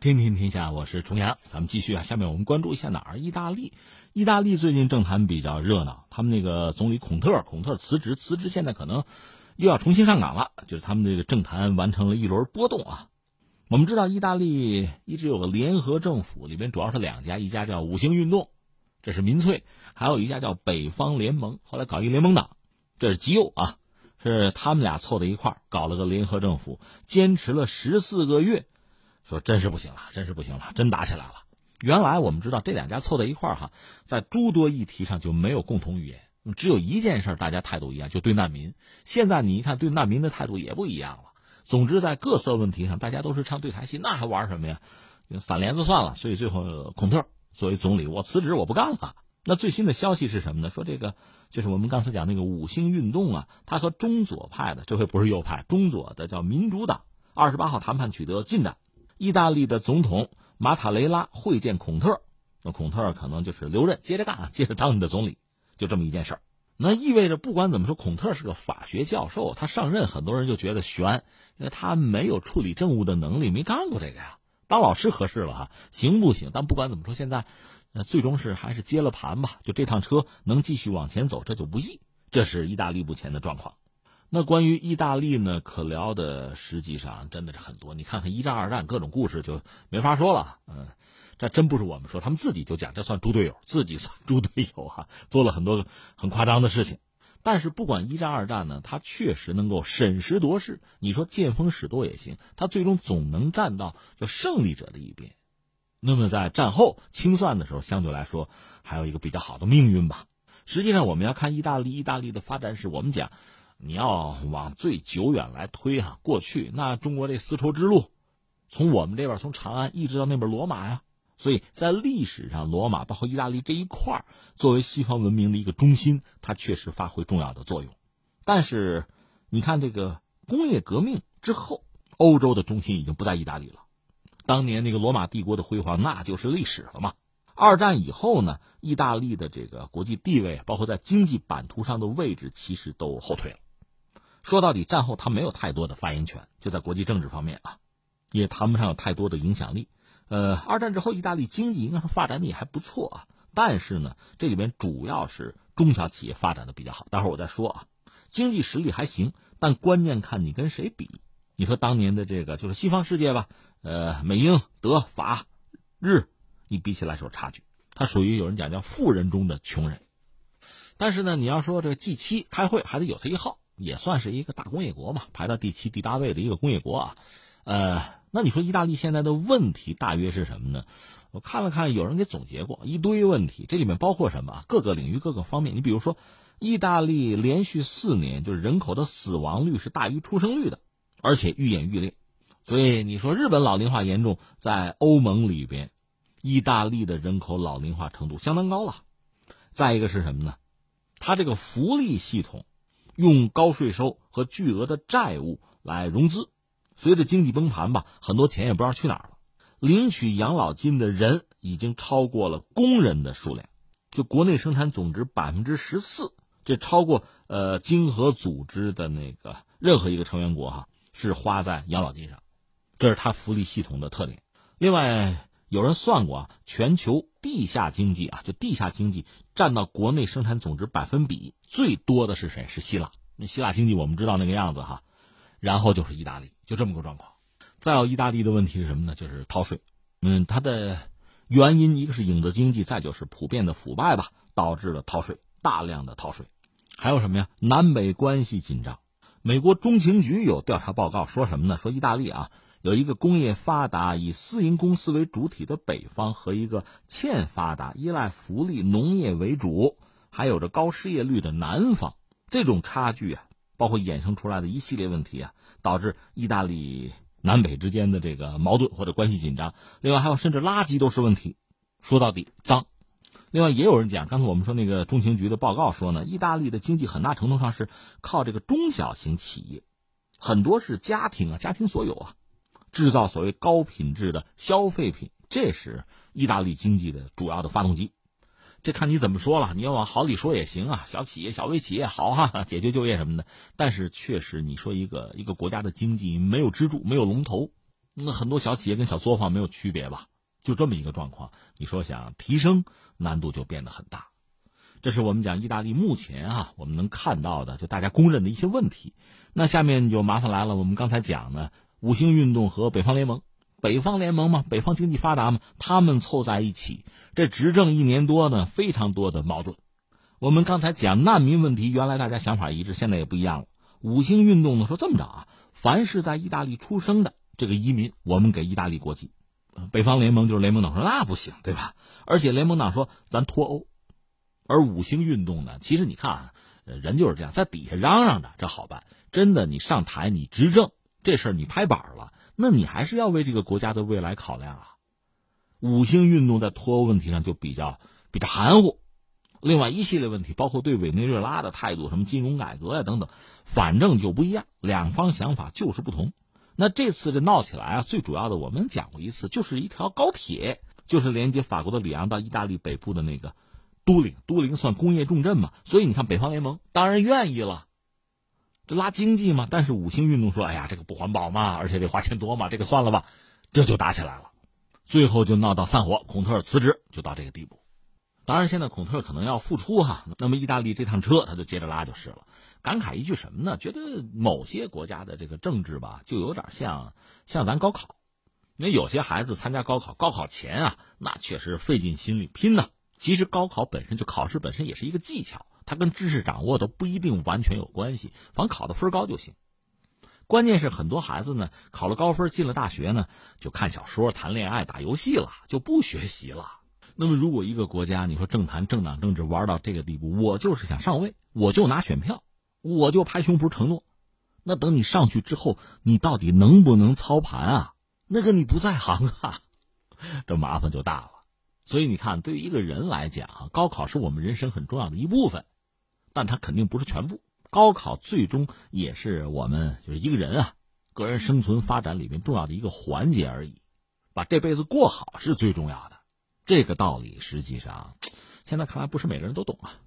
听听天下，我是重阳，咱们继续啊。下面我们关注一下哪儿？意大利，意大利最近政坛比较热闹，他们那个总理孔特，孔特辞职，辞职现在可能又要重新上岗了，就是他们这个政坛完成了一轮波动啊。我们知道，意大利一直有个联合政府，里边主要是两家，一家叫五星运动，这是民粹；还有一家叫北方联盟，后来搞一个联盟党，这是极右啊，是他们俩凑在一块儿搞了个联合政府，坚持了十四个月。说真是不行了，真是不行了，真打起来了。原来我们知道这两家凑在一块儿哈，在诸多议题上就没有共同语言，只有一件事大家态度一样，就对难民。现在你一看对难民的态度也不一样了。总之在各色问题上，大家都是唱对台戏，那还玩什么呀？散帘子算了。所以最后孔特作为总理，我辞职，我不干了。那最新的消息是什么呢？说这个就是我们刚才讲那个五星运动啊，他和中左派的，这回不是右派，中左的叫民主党，二十八号谈判取得进展。意大利的总统马塔雷拉会见孔特，那孔特可能就是留任，接着干，接着当你的总理，就这么一件事儿。那意味着不管怎么说，孔特是个法学教授，他上任很多人就觉得悬，因为他没有处理政务的能力，没干过这个呀。当老师合适了哈，行不行？但不管怎么说，现在呃最终是还是接了盘吧，就这趟车能继续往前走，这就不易。这是意大利目前的状况。那关于意大利呢，可聊的实际上真的是很多。你看看一战、二战各种故事就没法说了。嗯，这真不是我们说，他们自己就讲，这算猪队友，自己算猪队友哈，做了很多很夸张的事情。但是不管一战、二战呢，他确实能够审时度势。你说见风使舵也行，他最终总能站到叫胜利者的一边。那么在战后清算的时候，相对来说还有一个比较好的命运吧。实际上，我们要看意大利，意大利的发展史，我们讲。你要往最久远来推哈，过去那中国这丝绸之路，从我们这边从长安一直到那边罗马呀，所以在历史上，罗马包括意大利这一块作为西方文明的一个中心，它确实发挥重要的作用。但是，你看这个工业革命之后，欧洲的中心已经不在意大利了。当年那个罗马帝国的辉煌，那就是历史了嘛。二战以后呢，意大利的这个国际地位，包括在经济版图上的位置，其实都后退了。说到底，战后他没有太多的发言权，就在国际政治方面啊，也谈不上有太多的影响力。呃，二战之后，意大利经济应该说发展的也还不错啊，但是呢，这里边主要是中小企业发展的比较好。待会儿我再说啊，经济实力还行，但关键看你跟谁比。你和当年的这个就是西方世界吧，呃，美英德法日，你比起来是有差距，它属于有人讲叫富人中的穷人。但是呢，你要说这个 G 七开会还得有他一号。也算是一个大工业国嘛，排到第七、第八位的一个工业国啊。呃，那你说意大利现在的问题大约是什么呢？我看了看，有人给总结过一堆问题，这里面包括什么？各个领域、各个方面。你比如说，意大利连续四年就是人口的死亡率是大于出生率的，而且愈演愈烈。所以你说日本老龄化严重，在欧盟里边，意大利的人口老龄化程度相当高了。再一个是什么呢？它这个福利系统。用高税收和巨额的债务来融资，随着经济崩盘吧，很多钱也不知道去哪儿了。领取养老金的人已经超过了工人的数量，就国内生产总值百分之十四，这超过呃经合组织的那个任何一个成员国哈，是花在养老金上，这是它福利系统的特点。另外，有人算过啊，全球地下经济啊，就地下经济占到国内生产总值百分比最多的是谁？是希腊。那希腊经济我们知道那个样子哈，然后就是意大利，就这么个状况。再有，意大利的问题是什么呢？就是逃税。嗯，它的原因一个是影子经济，再就是普遍的腐败吧，导致了逃税，大量的逃税。还有什么呀？南北关系紧张。美国中情局有调查报告说什么呢？说意大利啊。有一个工业发达、以私营公司为主体的北方，和一个欠发达、依赖福利农业为主、还有着高失业率的南方，这种差距啊，包括衍生出来的一系列问题啊，导致意大利南北之间的这个矛盾或者关系紧张。另外还有，甚至垃圾都是问题。说到底，脏。另外也有人讲，刚才我们说那个中情局的报告说呢，意大利的经济很大程度上是靠这个中小型企业，很多是家庭啊，家庭所有啊。制造所谓高品质的消费品，这是意大利经济的主要的发动机。这看你怎么说了，你要往好里说也行啊，小企业、小微企业好哈，解决就业什么的。但是确实，你说一个一个国家的经济没有支柱、没有龙头，那很多小企业跟小作坊没有区别吧？就这么一个状况，你说想提升难度就变得很大。这是我们讲意大利目前啊，我们能看到的，就大家公认的一些问题。那下面就麻烦来了，我们刚才讲的五星运动和北方联盟，北方联盟嘛，北方经济发达嘛，他们凑在一起，这执政一年多呢，非常多的矛盾。我们刚才讲难民问题，原来大家想法一致，现在也不一样了。五星运动呢说这么着啊，凡是在意大利出生的这个移民，我们给意大利国籍。北方联盟就是联盟党说那不行，对吧？而且联盟党说咱脱欧。而五星运动呢？其实你看啊，人就是这样，在底下嚷嚷着这好办，真的你上台你执政这事儿你拍板了，那你还是要为这个国家的未来考量啊。五星运动在脱欧问题上就比较比较含糊，另外一系列问题，包括对委内瑞拉的态度，什么金融改革呀等等，反正就不一样，两方想法就是不同。那这次这闹起来啊，最主要的我们讲过一次，就是一条高铁，就是连接法国的里昂到意大利北部的那个。都灵，都灵算工业重镇嘛，所以你看北方联盟当然愿意了，这拉经济嘛。但是五星运动说：“哎呀，这个不环保嘛，而且得花钱多嘛，这个算了吧。”这就打起来了，最后就闹到散伙，孔特尔辞职，就到这个地步。当然，现在孔特尔可能要复出哈，那么意大利这趟车他就接着拉就是了。感慨一句什么呢？觉得某些国家的这个政治吧，就有点像像咱高考，因为有些孩子参加高考，高考前啊，那确实费尽心力拼呢。其实高考本身就考试本身也是一个技巧，它跟知识掌握都不一定完全有关系，反正考的分高就行。关键是很多孩子呢，考了高分进了大学呢，就看小说、谈恋爱、打游戏了，就不学习了。那么如果一个国家你说政坛政党政治玩到这个地步，我就是想上位，我就拿选票，我就拍胸脯承诺，那等你上去之后，你到底能不能操盘啊？那个你不在行啊，这麻烦就大了。所以你看，对于一个人来讲，高考是我们人生很重要的一部分，但它肯定不是全部。高考最终也是我们就是一个人啊，个人生存发展里面重要的一个环节而已。把这辈子过好是最重要的，这个道理实际上，现在看来不是每个人都懂啊。